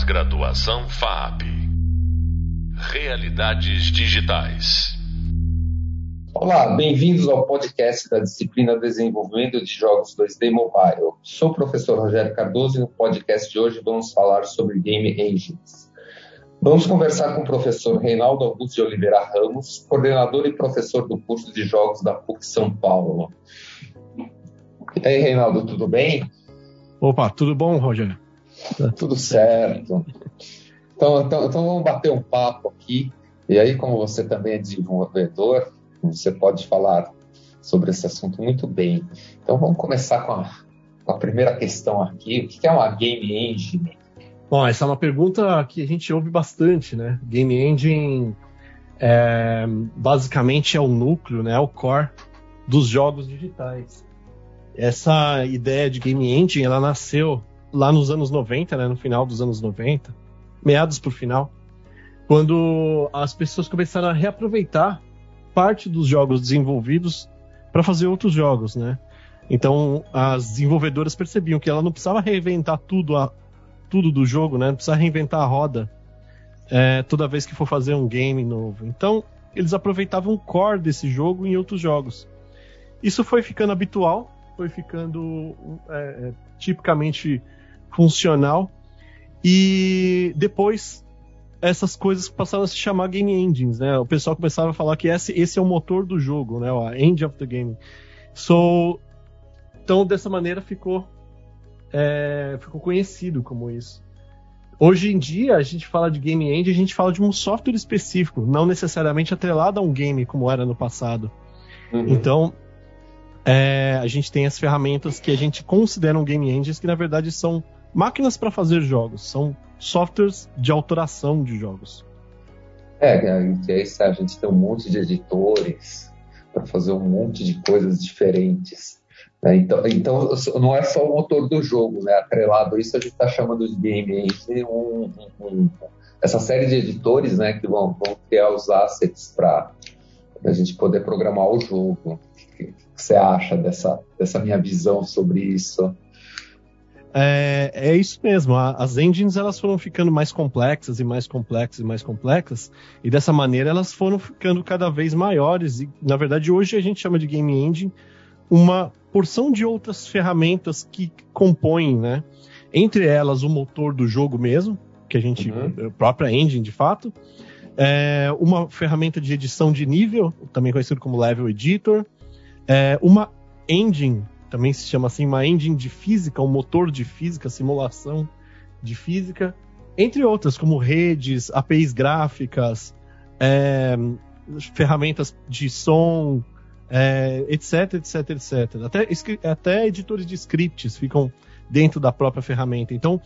Pós-graduação FAP. Realidades digitais. Olá, bem-vindos ao podcast da disciplina Desenvolvimento de Jogos 2D Mobile. Sou o professor Rogério Cardoso e no podcast de hoje vamos falar sobre Game Engines. Vamos conversar com o professor Reinaldo Augusto de Oliveira Ramos, coordenador e professor do curso de jogos da PUC São Paulo. E aí, Reinaldo, tudo bem? Opa, tudo bom, Rogério? Tudo certo. Então, então, então vamos bater um papo aqui. E aí, como você também é desenvolvedor, você pode falar sobre esse assunto muito bem. Então vamos começar com a, com a primeira questão aqui. O que é uma game engine? Bom, essa é uma pergunta que a gente ouve bastante, né? Game engine é, basicamente é o núcleo, né? É o core dos jogos digitais. Essa ideia de game engine, ela nasceu lá nos anos 90, né? No final dos anos 90, meados para o final, quando as pessoas começaram a reaproveitar parte dos jogos desenvolvidos para fazer outros jogos, né? Então as desenvolvedoras percebiam que ela não precisava reinventar tudo, a, tudo do jogo, né? Não precisava reinventar a roda é, toda vez que for fazer um game novo. Então eles aproveitavam o core desse jogo em outros jogos. Isso foi ficando habitual, foi ficando é, é tipicamente funcional e depois essas coisas passaram a se chamar game engines, né? O pessoal começava a falar que esse, esse é o motor do jogo, né? A end of the game. So, então dessa maneira ficou é, ficou conhecido como isso. Hoje em dia a gente fala de game engine, a gente fala de um software específico, não necessariamente atrelado a um game como era no passado. Uhum. Então é, a gente tem as ferramentas que a gente considera um game engines que na verdade são máquinas para fazer jogos, são softwares de autoração de jogos. É, aí a gente tem um monte de editores para fazer um monte de coisas diferentes. Né? Então, então, não é só o motor do jogo, né? Atrelado a isso, a gente está chamando de game engine um, um, um, essa série de editores né, que vão, vão criar os assets para a gente poder programar o jogo. O que você acha dessa, dessa minha visão sobre isso? É, é isso mesmo. As engines elas foram ficando mais complexas e mais complexas e mais complexas, e dessa maneira elas foram ficando cada vez maiores. E na verdade hoje a gente chama de game engine uma porção de outras ferramentas que compõem, né? Entre elas o motor do jogo mesmo, que a gente uhum. a própria engine de fato, é, uma ferramenta de edição de nível, também conhecido como level editor, é, uma engine também se chama assim, uma engine de física, um motor de física, simulação de física, entre outras, como redes, APIs gráficas, é, ferramentas de som, é, etc, etc, etc. Até, até editores de scripts ficam dentro da própria ferramenta. Então,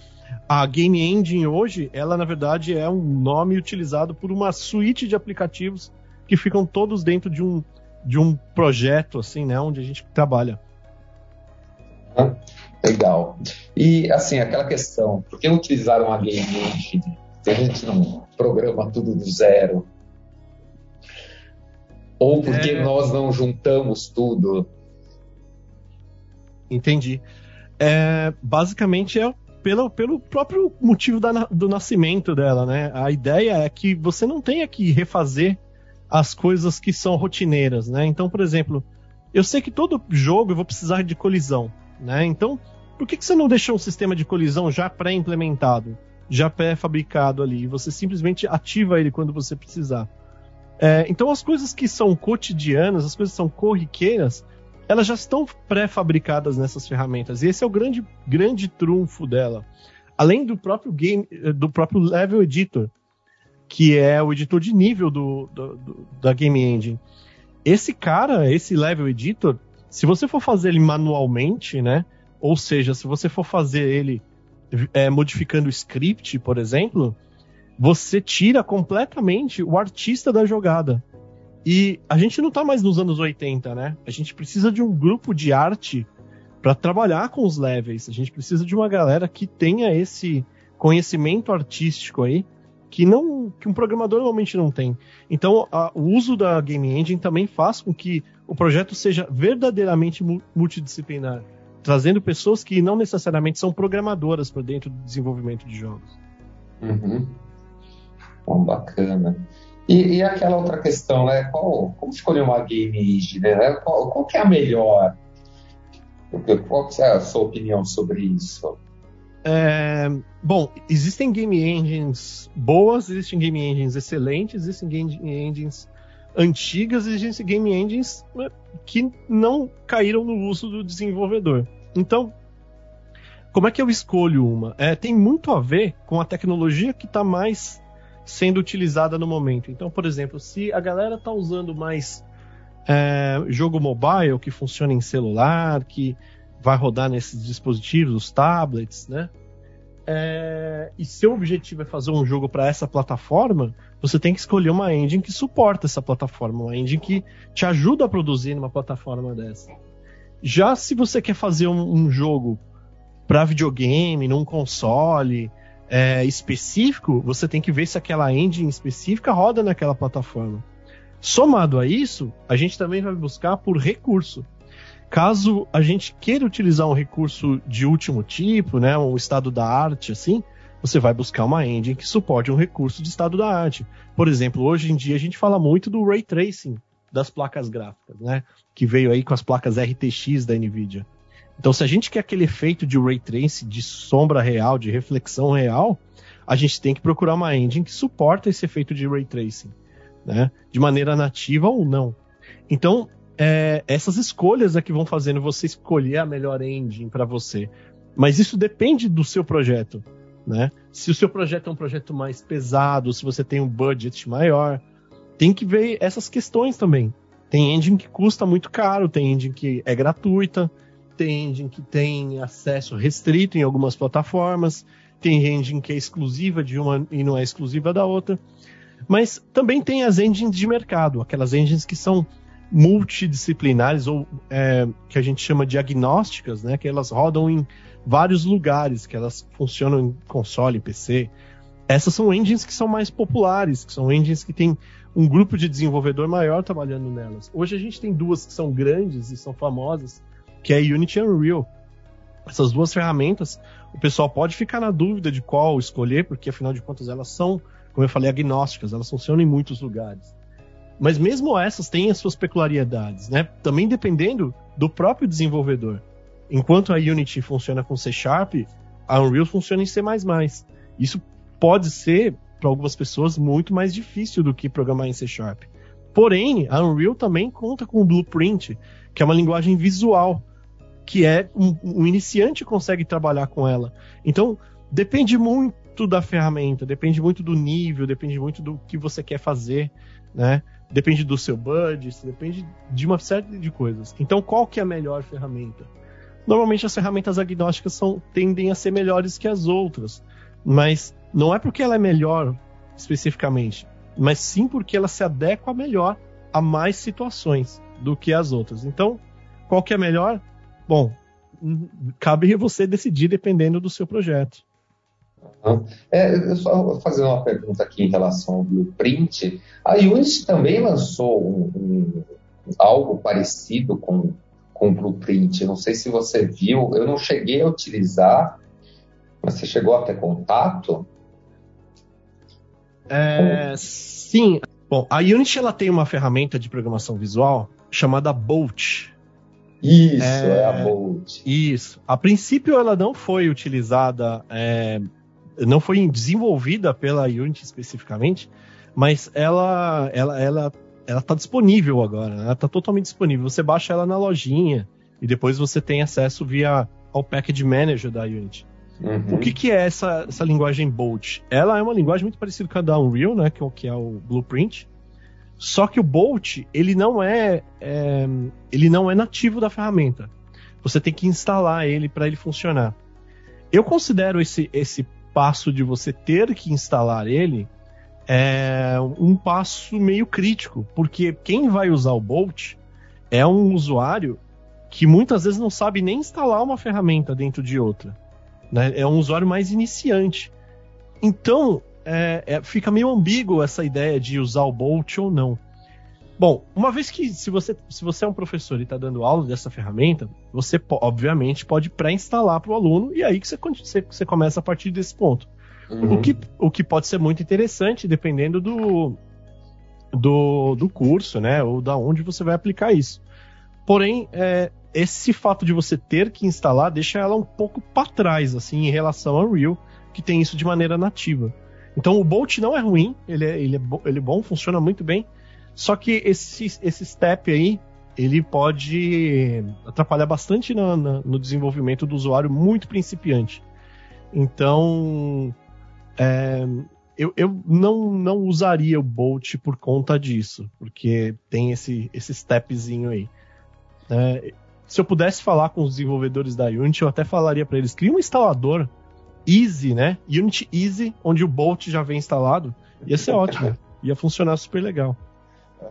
a Game Engine hoje, ela na verdade é um nome utilizado por uma suíte de aplicativos que ficam todos dentro de um, de um projeto, assim, né, onde a gente trabalha. Legal. E, assim, aquela questão, por que utilizar uma game engine se a gente não programa tudo do zero? Ou porque é... nós não juntamos tudo? Entendi. É, basicamente é pelo, pelo próprio motivo da, do nascimento dela, né? A ideia é que você não tenha que refazer as coisas que são rotineiras, né? Então, por exemplo, eu sei que todo jogo eu vou precisar de colisão. Né? Então, por que, que você não deixou um sistema de colisão já pré-implementado, já pré-fabricado ali, e você simplesmente ativa ele quando você precisar? É, então, as coisas que são cotidianas, as coisas que são corriqueiras, elas já estão pré-fabricadas nessas ferramentas. E esse é o grande, grande trunfo dela. Além do próprio game, do próprio level editor, que é o editor de nível do, do, do da game engine. Esse cara, esse level editor, se você for fazer ele manualmente, né? Ou seja, se você for fazer ele é, modificando o script, por exemplo, você tira completamente o artista da jogada. E a gente não tá mais nos anos 80, né? A gente precisa de um grupo de arte para trabalhar com os levels. A gente precisa de uma galera que tenha esse conhecimento artístico aí que não que um programador normalmente não tem. Então, a, o uso da game engine também faz com que o projeto seja verdadeiramente multidisciplinar, trazendo pessoas que não necessariamente são programadoras para dentro do desenvolvimento de jogos. Uhum. Bom, bacana. E, e, aquela outra questão, né? Qual, como escolher uma game engine? Né? Qual, qual que é a melhor? Qual que é a sua opinião sobre isso? É, bom, existem game engines boas, existem game engines excelentes, existem game engines antigas, existem game engines né, que não caíram no uso do desenvolvedor. Então, como é que eu escolho uma? É, tem muito a ver com a tecnologia que está mais sendo utilizada no momento. Então, por exemplo, se a galera está usando mais é, jogo mobile que funciona em celular, que vai rodar nesses dispositivos, os tablets, né? É, e seu objetivo é fazer um jogo para essa plataforma, você tem que escolher uma engine que suporta essa plataforma, uma engine que te ajuda a produzir numa plataforma dessa. Já se você quer fazer um, um jogo para videogame, num console, é, específico, você tem que ver se aquela engine específica roda naquela plataforma. Somado a isso, a gente também vai buscar por recurso. Caso a gente queira utilizar um recurso de último tipo, né, um estado da arte assim, você vai buscar uma engine que suporte um recurso de estado da arte. Por exemplo, hoje em dia a gente fala muito do ray tracing das placas gráficas, né, que veio aí com as placas RTX da Nvidia. Então, se a gente quer aquele efeito de ray tracing, de sombra real, de reflexão real, a gente tem que procurar uma engine que suporta esse efeito de ray tracing, né? De maneira nativa ou não. Então, é, essas escolhas é que vão fazendo você escolher a melhor engine para você. Mas isso depende do seu projeto, né? Se o seu projeto é um projeto mais pesado, se você tem um budget maior, tem que ver essas questões também. Tem engine que custa muito caro, tem engine que é gratuita, tem engine que tem acesso restrito em algumas plataformas, tem engine que é exclusiva de uma e não é exclusiva da outra. Mas também tem as engines de mercado, aquelas engines que são multidisciplinares ou é, que a gente chama de agnósticas, né? Que elas rodam em vários lugares, que elas funcionam em console, PC. Essas são engines que são mais populares, que são engines que têm um grupo de desenvolvedor maior trabalhando nelas. Hoje a gente tem duas que são grandes e são famosas, que é Unity e Unreal. Essas duas ferramentas, o pessoal pode ficar na dúvida de qual escolher, porque afinal de contas elas são, como eu falei, agnósticas, elas funcionam em muitos lugares. Mas mesmo essas têm as suas peculiaridades, né? Também dependendo do próprio desenvolvedor. Enquanto a Unity funciona com C Sharp, a Unreal funciona em C++. Isso pode ser, para algumas pessoas, muito mais difícil do que programar em C Sharp. Porém, a Unreal também conta com o Blueprint, que é uma linguagem visual que é um, um iniciante consegue trabalhar com ela. Então, depende muito da ferramenta, depende muito do nível, depende muito do que você quer fazer, né? Depende do seu budget, depende de uma série de coisas. Então, qual que é a melhor ferramenta? Normalmente as ferramentas agnósticas são, tendem a ser melhores que as outras, mas não é porque ela é melhor especificamente, mas sim porque ela se adequa melhor a mais situações do que as outras. Então, qual que é melhor? Bom, cabe você decidir dependendo do seu projeto. É, eu só vou fazer uma pergunta aqui em relação ao Blueprint. A Unity também lançou um, um, algo parecido com, com o Blueprint. Não sei se você viu, eu não cheguei a utilizar, mas você chegou a ter contato? É, sim. Bom, a Unity ela tem uma ferramenta de programação visual chamada Bolt. Isso, é, é a Bolt. Isso. A princípio ela não foi utilizada, é, não foi desenvolvida pela Unity especificamente, mas ela, ela, ela, ela está disponível agora. Né? Ela está totalmente disponível. Você baixa ela na lojinha e depois você tem acesso via ao Package Manager da Unity. Uhum. O que, que é essa, essa linguagem Bolt? Ela é uma linguagem muito parecida com a da Unreal, né? Que, é que é o Blueprint. Só que o Bolt, ele não é, é ele não é nativo da ferramenta. Você tem que instalar ele para ele funcionar. Eu considero esse, esse passo de você ter que instalar ele é um passo meio crítico, porque quem vai usar o Bolt é um usuário que muitas vezes não sabe nem instalar uma ferramenta dentro de outra. Né? É um usuário mais iniciante. Então, é, é, fica meio ambíguo essa ideia de usar o Bolt ou não. Bom, uma vez que se você, se você é um professor e está dando aula dessa ferramenta, você obviamente pode pré-instalar para o aluno e aí que você, você, você, começa a partir desse ponto. Uhum. O, que, o que pode ser muito interessante, dependendo do, do, do curso, né? Ou da onde você vai aplicar isso. Porém, é, esse fato de você ter que instalar deixa ela um pouco para trás, assim, em relação ao Unreal, que tem isso de maneira nativa. Então o Bolt não é ruim, ele é, ele é, bo ele é bom, funciona muito bem. Só que esse, esse step aí, ele pode atrapalhar bastante no, no, desenvolvimento do usuário muito principiante. Então, é, eu, eu não, não usaria o Bolt por conta disso, porque tem esse, esse stepzinho aí. É, se eu pudesse falar com os desenvolvedores da Unity, eu até falaria para eles: cria um instalador Easy, né? Unity Easy, onde o Bolt já vem instalado. Ia ser ótimo. Ia funcionar super legal.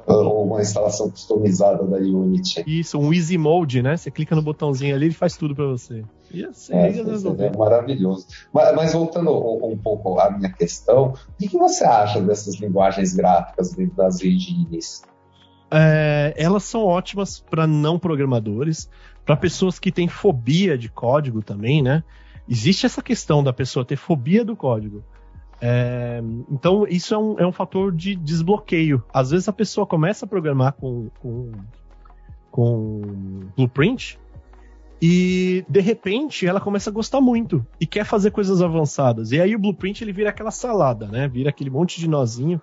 Ou uma instalação customizada da Unity. Isso, um Easy Mode, né? Você clica no botãozinho ali e faz tudo para você. Ia ser, é, é maravilhoso. Mas, mas, voltando um, pouco à minha questão, o que, que você acha dessas linguagens gráficas dentro das engines? É, elas são ótimas para não programadores, para pessoas que têm fobia de código também, né? Existe essa questão da pessoa ter fobia do código. É, então, isso é um, é um fator de desbloqueio. Às vezes a pessoa começa a programar com, com, com blueprint e de repente ela começa a gostar muito e quer fazer coisas avançadas. E aí o blueprint ele vira aquela salada, né? Vira aquele monte de nozinho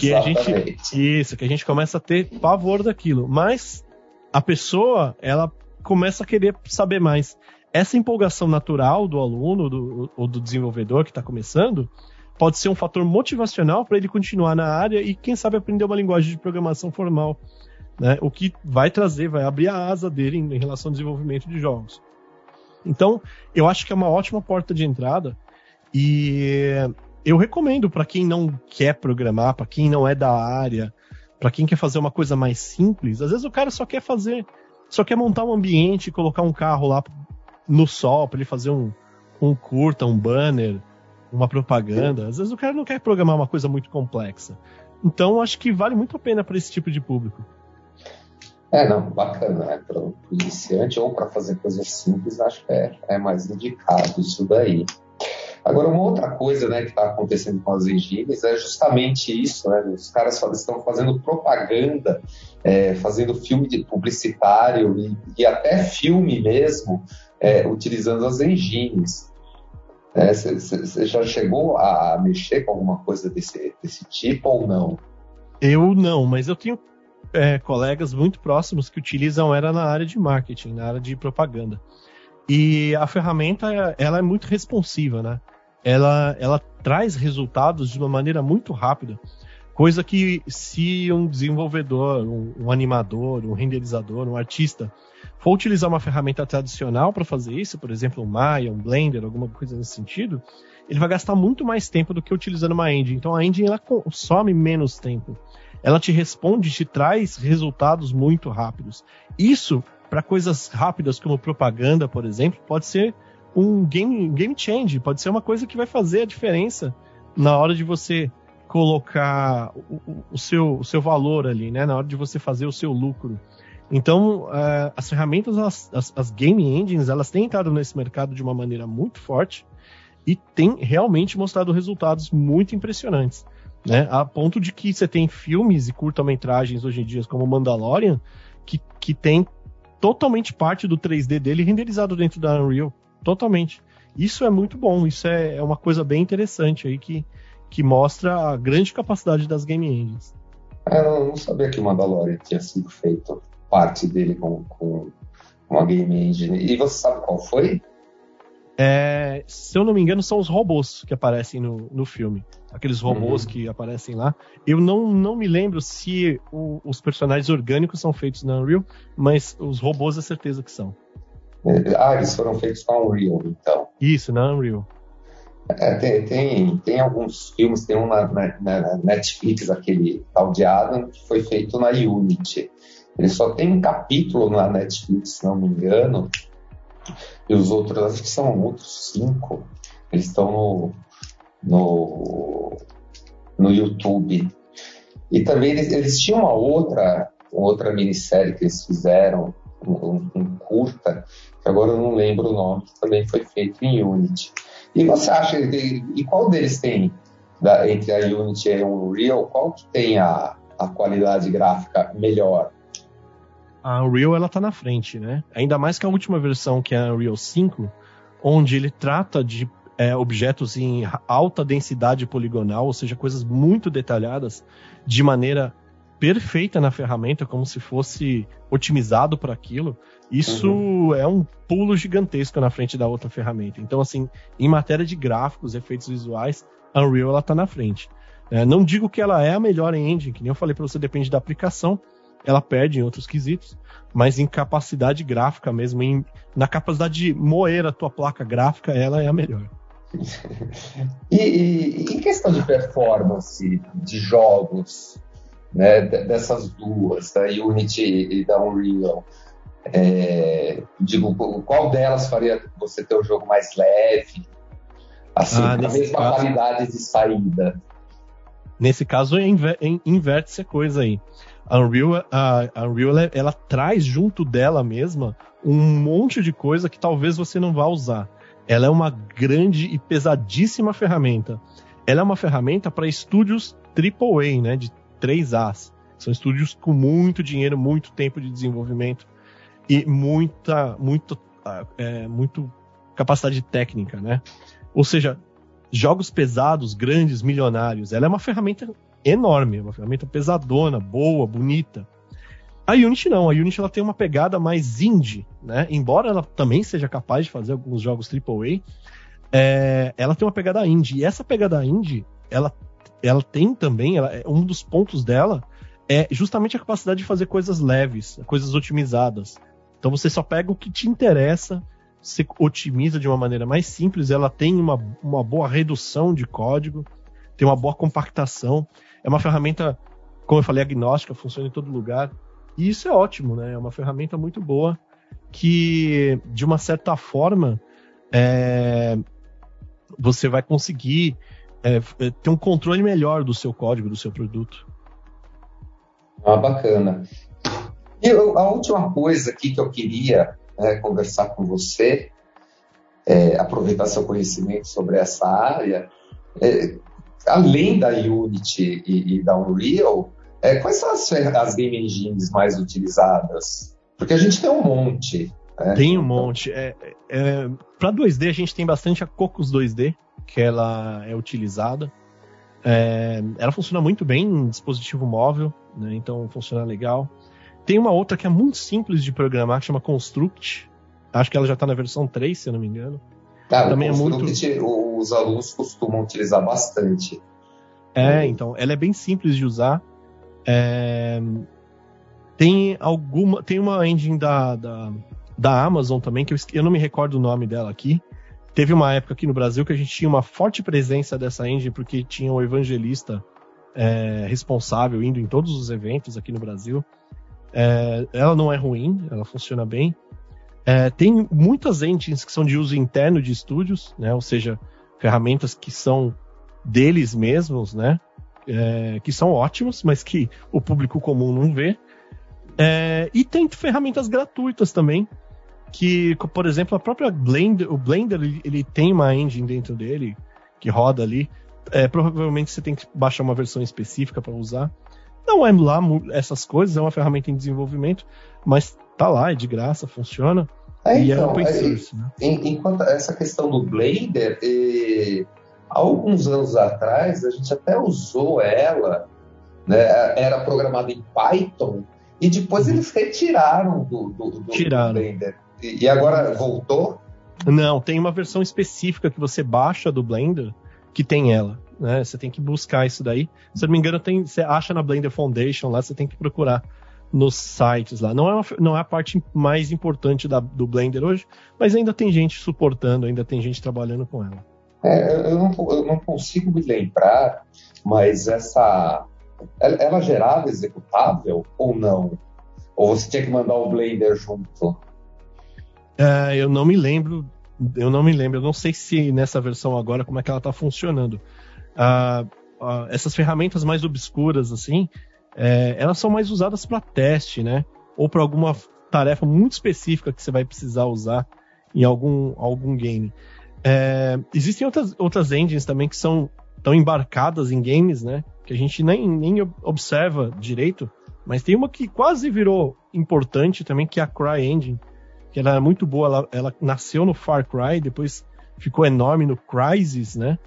que a gente isso, que a gente começa a ter pavor daquilo. Mas a pessoa, ela começa a querer saber mais. Essa empolgação natural do aluno do, ou do desenvolvedor que está começando pode ser um fator motivacional para ele continuar na área e, quem sabe, aprender uma linguagem de programação formal né? O que vai trazer, vai abrir a asa dele em, em relação ao desenvolvimento de jogos. Então, eu acho que é uma ótima porta de entrada e eu recomendo para quem não quer programar, para quem não é da área, para quem quer fazer uma coisa mais simples. Às vezes o cara só quer fazer, só quer montar um ambiente, colocar um carro lá no sol para ele fazer um, um curta, um banner, uma propaganda. Às vezes o cara não quer programar uma coisa muito complexa. Então acho que vale muito a pena para esse tipo de público. É, não, bacana, né? Para o iniciante ou para fazer coisas simples, acho que é, é mais indicado isso daí. Agora, uma outra coisa né, que está acontecendo com as engines é justamente isso, né? Os caras estão fazendo propaganda, é, fazendo filme publicitário e, e, até filme mesmo, é, utilizando as engines. Você é, já chegou a mexer com alguma coisa desse, desse tipo ou não? Eu não, mas eu tenho é, colegas muito próximos que utilizam ela na área de marketing, na área de propaganda. E a ferramenta ela é muito responsiva, né? Ela, ela traz resultados de uma maneira muito rápida. Coisa que se um desenvolvedor, um, um animador, um renderizador, um artista for utilizar uma ferramenta tradicional para fazer isso, por exemplo, um Maya, um Blender, alguma coisa nesse sentido, ele vai gastar muito mais tempo do que utilizando uma engine. Então a engine ela consome menos tempo ela te responde, te traz resultados muito rápidos. Isso, para coisas rápidas como propaganda, por exemplo, pode ser um game, game change, pode ser uma coisa que vai fazer a diferença na hora de você colocar o, o, seu, o seu valor ali, né? Na hora de você fazer o seu lucro. Então, uh, as ferramentas, as, as, as, game engines, elas têm entrado nesse mercado de uma maneira muito forte e têm realmente mostrado resultados muito impressionantes né? A ponto de que você tem filmes e curta-metragens hoje em dia, como Mandalorian, que, que tem totalmente parte do 3D dele renderizado dentro da Unreal. Totalmente. Isso é muito bom, isso é, é uma coisa bem interessante aí que, que mostra a grande capacidade das game engines. É, eu não sabia que Mandalorian tinha sido feito parte dele com, com uma game engine. E você sabe qual foi? É, se eu não me engano, são os robôs que aparecem no, no filme. Aqueles robôs uhum. que aparecem lá. Eu não, não me lembro se o, os personagens orgânicos são feitos na Unreal, mas os robôs é certeza que são. É, ah, eles foram feitos na Unreal, então. Isso, na Unreal. É, tem, tem, tem, alguns filmes, tem um na, na, na, Netflix, aquele tal de Adam, que foi feito na Unity. Ele só tem um capítulo na Netflix, se não me engano, e os outros, acho que são outros cinco, eles estão no, no, no YouTube. E também eles, eles tinham uma outra, uma outra minissérie que eles fizeram, um, um curta, que agora eu não lembro o nome, que também foi feito em Unity. E você acha, e qual deles tem, da, entre a Unity e a Unreal, qual que tem a, a qualidade gráfica melhor? A Unreal ela tá na frente, né? Ainda mais que a última versão, que é a Unreal 5, onde ele trata de é, objetos em alta densidade poligonal, ou seja, coisas muito detalhadas, de maneira perfeita na ferramenta, como se fosse otimizado para aquilo. Isso uhum. é um pulo gigantesco na frente da outra ferramenta. Então, assim, em matéria de gráficos, efeitos visuais, a Unreal ela tá na frente. É, não digo que ela é a melhor engine, que nem eu falei para você, depende da aplicação. Ela perde em outros quesitos, mas em capacidade gráfica mesmo, em, na capacidade de moer a tua placa gráfica, ela é a melhor. e, e, em questão de performance de jogos, né, dessas duas, da Unity e da Unreal, é, digo, qual delas faria você ter o um jogo mais leve? Assim, ah, a mesma caso, qualidade de saída. Nesse caso, inver, inverte-se a coisa aí. A Unreal, a, a Unreal ela, ela, traz junto dela mesma um monte de coisa que talvez você não vá usar. Ela é uma grande e pesadíssima ferramenta. Ela é uma ferramenta para estúdios AAA, né, de 3As. São estúdios com muito dinheiro, muito tempo de desenvolvimento e muita, muito, é, muito capacidade técnica, né? Ou seja, jogos pesados, grandes, milionários. Ela é uma ferramenta enorme, uma ferramenta pesadona, boa, bonita. A Unity não, a Unity ela tem uma pegada mais indie, né? Embora ela também seja capaz de fazer alguns jogos AAA, é, ela tem uma pegada indie. E essa pegada indie, ela, ela tem também, ela, é, um dos pontos dela é justamente a capacidade de fazer coisas leves, coisas otimizadas. Então você só pega o que te interessa, se otimiza de uma maneira mais simples, ela tem uma, uma boa redução de código, tem uma boa compactação. É uma ferramenta, como eu falei, agnóstica, funciona em todo lugar. E isso é ótimo, né? É uma ferramenta muito boa que, de uma certa forma, é, você vai conseguir é, ter um controle melhor do seu código, do seu produto. Ah, bacana. E a última coisa aqui que eu queria né, conversar com você, é, aproveitar seu conhecimento sobre essa área, é, além da Unity e, e da Unreal, é, quais são as, as, game engines mais utilizadas? Porque a gente tem um monte. Né? Tem um monte. É, é Para 2D, a gente tem bastante a Cocos 2D, que ela é utilizada. É, ela funciona muito bem em dispositivo móvel, né, então funciona legal. Tem uma outra que é muito simples de programar, que chama Construct. Acho que ela já está na versão 3, se eu não me engano. Cara, Também o Construct é muito... os alunos costumam utilizar bastante. É, então, ela é bem simples de usar. É... Tem alguma. Tem uma engine da, da, da Amazon também, que eu, eu não me recordo o nome dela aqui. Teve uma época aqui no Brasil que a gente tinha uma forte presença dessa engine, porque tinha um evangelista é, responsável indo em todos os eventos aqui no Brasil. É, ela não é ruim, ela funciona bem. É, tem muitas engines que são de uso interno de estúdios, né? Ou seja, ferramentas que são deles mesmos, né? É, que são ótimas, mas que o público comum não vê. É, e tem ferramentas gratuitas também, que, por exemplo, a própria Blender, o Blender ele, ele tem uma engine dentro dele que roda ali. É, provavelmente você tem que baixar uma versão específica para usar. Não é lá essas coisas, é uma ferramenta em desenvolvimento, mas tá lá, é de graça, funciona. É, e é então, é open source. né? Enquanto essa questão do Blender, e, alguns anos atrás, a gente até usou ela, né, era programada em Python, e depois uhum. eles retiraram do, do, do, Tiraram. do Blender. E, e agora voltou? Não, tem uma versão específica que você baixa do Blender que tem ela né? Você tem que buscar isso daí. Se eu não me engano, tem, você acha na Blender Foundation lá, você tem que procurar nos sites lá. Não é, uma, não é a parte mais importante da, do Blender hoje, mas ainda tem gente suportando, ainda tem gente trabalhando com ela. É, eu, não, eu não consigo me lembrar, mas essa. Ela, ela gerava executável ou não? Ou você tinha que mandar o Blender junto? É, eu não me lembro. Eu não me lembro. Eu não sei se nessa versão agora como é que ela está funcionando uh, uh, essas ferramentas mais obscuras, assim, é, elas são mais usadas para teste, né? Ou para alguma tarefa muito específica que você vai precisar usar. em algum, algum game. É, existem outras, outras engines também que são tão embarcadas em games, né? Que a gente nem, nem observa direito, mas tem uma que quase virou importante também, que é a CryEngine, que ela é muito boa, ela, ela nasceu no Far Cry, depois ficou enorme no Crysis, né?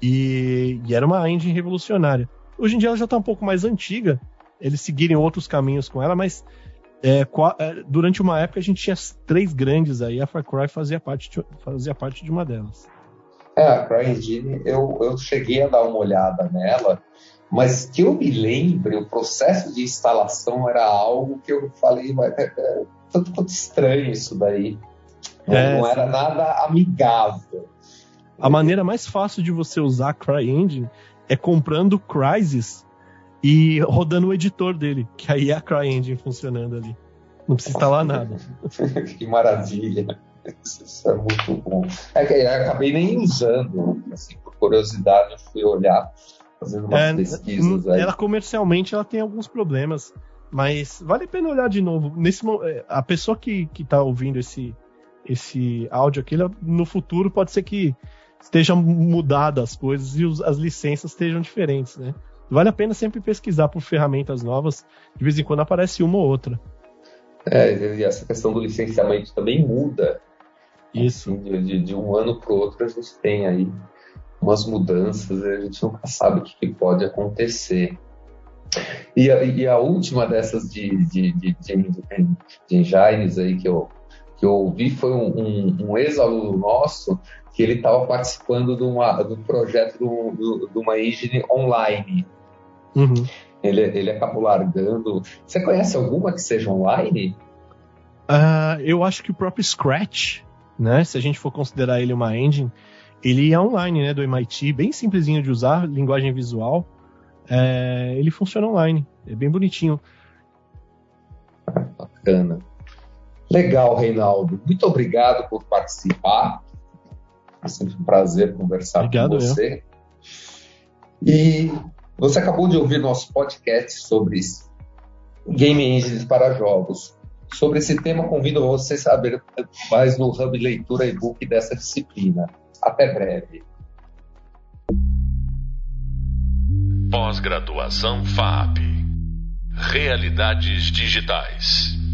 E, e, era uma engine revolucionária. Hoje em dia ela já está um pouco mais antiga, eles seguirem outros caminhos com ela, mas é, é, durante uma época a gente tinha três grandes aí, a Far Cry fazia parte de, fazia parte de uma delas. É, a CryEngine, eu, eu cheguei a dar uma olhada nela, mas que eu me lembre, o processo de instalação era algo que eu falei, mas é, é, tanto quanto estranho isso daí. Não, é, não era nada amigável. A maneira mais fácil de você usar a CryEngine é comprando Crysis e rodando o editor dele, que aí é a CryEngine funcionando ali. Não precisa instalar nada. que maravilha. Isso é muito bom. É que eu acabei nem usando, assim, por curiosidade, eu fui olhar, fazendo umas é, pesquisas aí. Ela comercialmente ela tem alguns problemas, mas vale a pena olhar de novo. Nesse, é, a pessoa que, que tá ouvindo esse, esse áudio aqui, no futuro pode ser que estejam mudadas as coisas e os, as licenças estejam diferentes, né? Vale a pena sempre pesquisar por ferramentas novas, de vez em quando aparece uma ou outra. É, e essa questão do licenciamento também muda. Isso. Assim, de, de, um ano para o outro a gente tem aí umas mudanças e a gente nunca sabe o que, pode acontecer. E a, e a, última dessas de, de, de, de, engines aí que eu, que eu ouvi foi um, um, um ex-aluno nosso que ele estava participando de, uma, de um projeto de, de uma engine online. Uhum. Ele, ele acabou largando. Você conhece alguma que seja online? Uh, eu acho que o próprio Scratch, né? Se a gente for considerar ele uma engine, ele é online, né? Do MIT, bem simplesinho de usar, linguagem visual. É, ele funciona online, é bem bonitinho. Bacana. Legal, Reinaldo. Muito obrigado por participar. É sempre um prazer conversar Obrigado, com você. Eu. E você acabou de ouvir nosso podcast sobre Game Engines para jogos. Sobre esse tema, convido você a saber mais no Hub Leitura e-book dessa disciplina. Até breve. Pós-graduação FAP Realidades Digitais.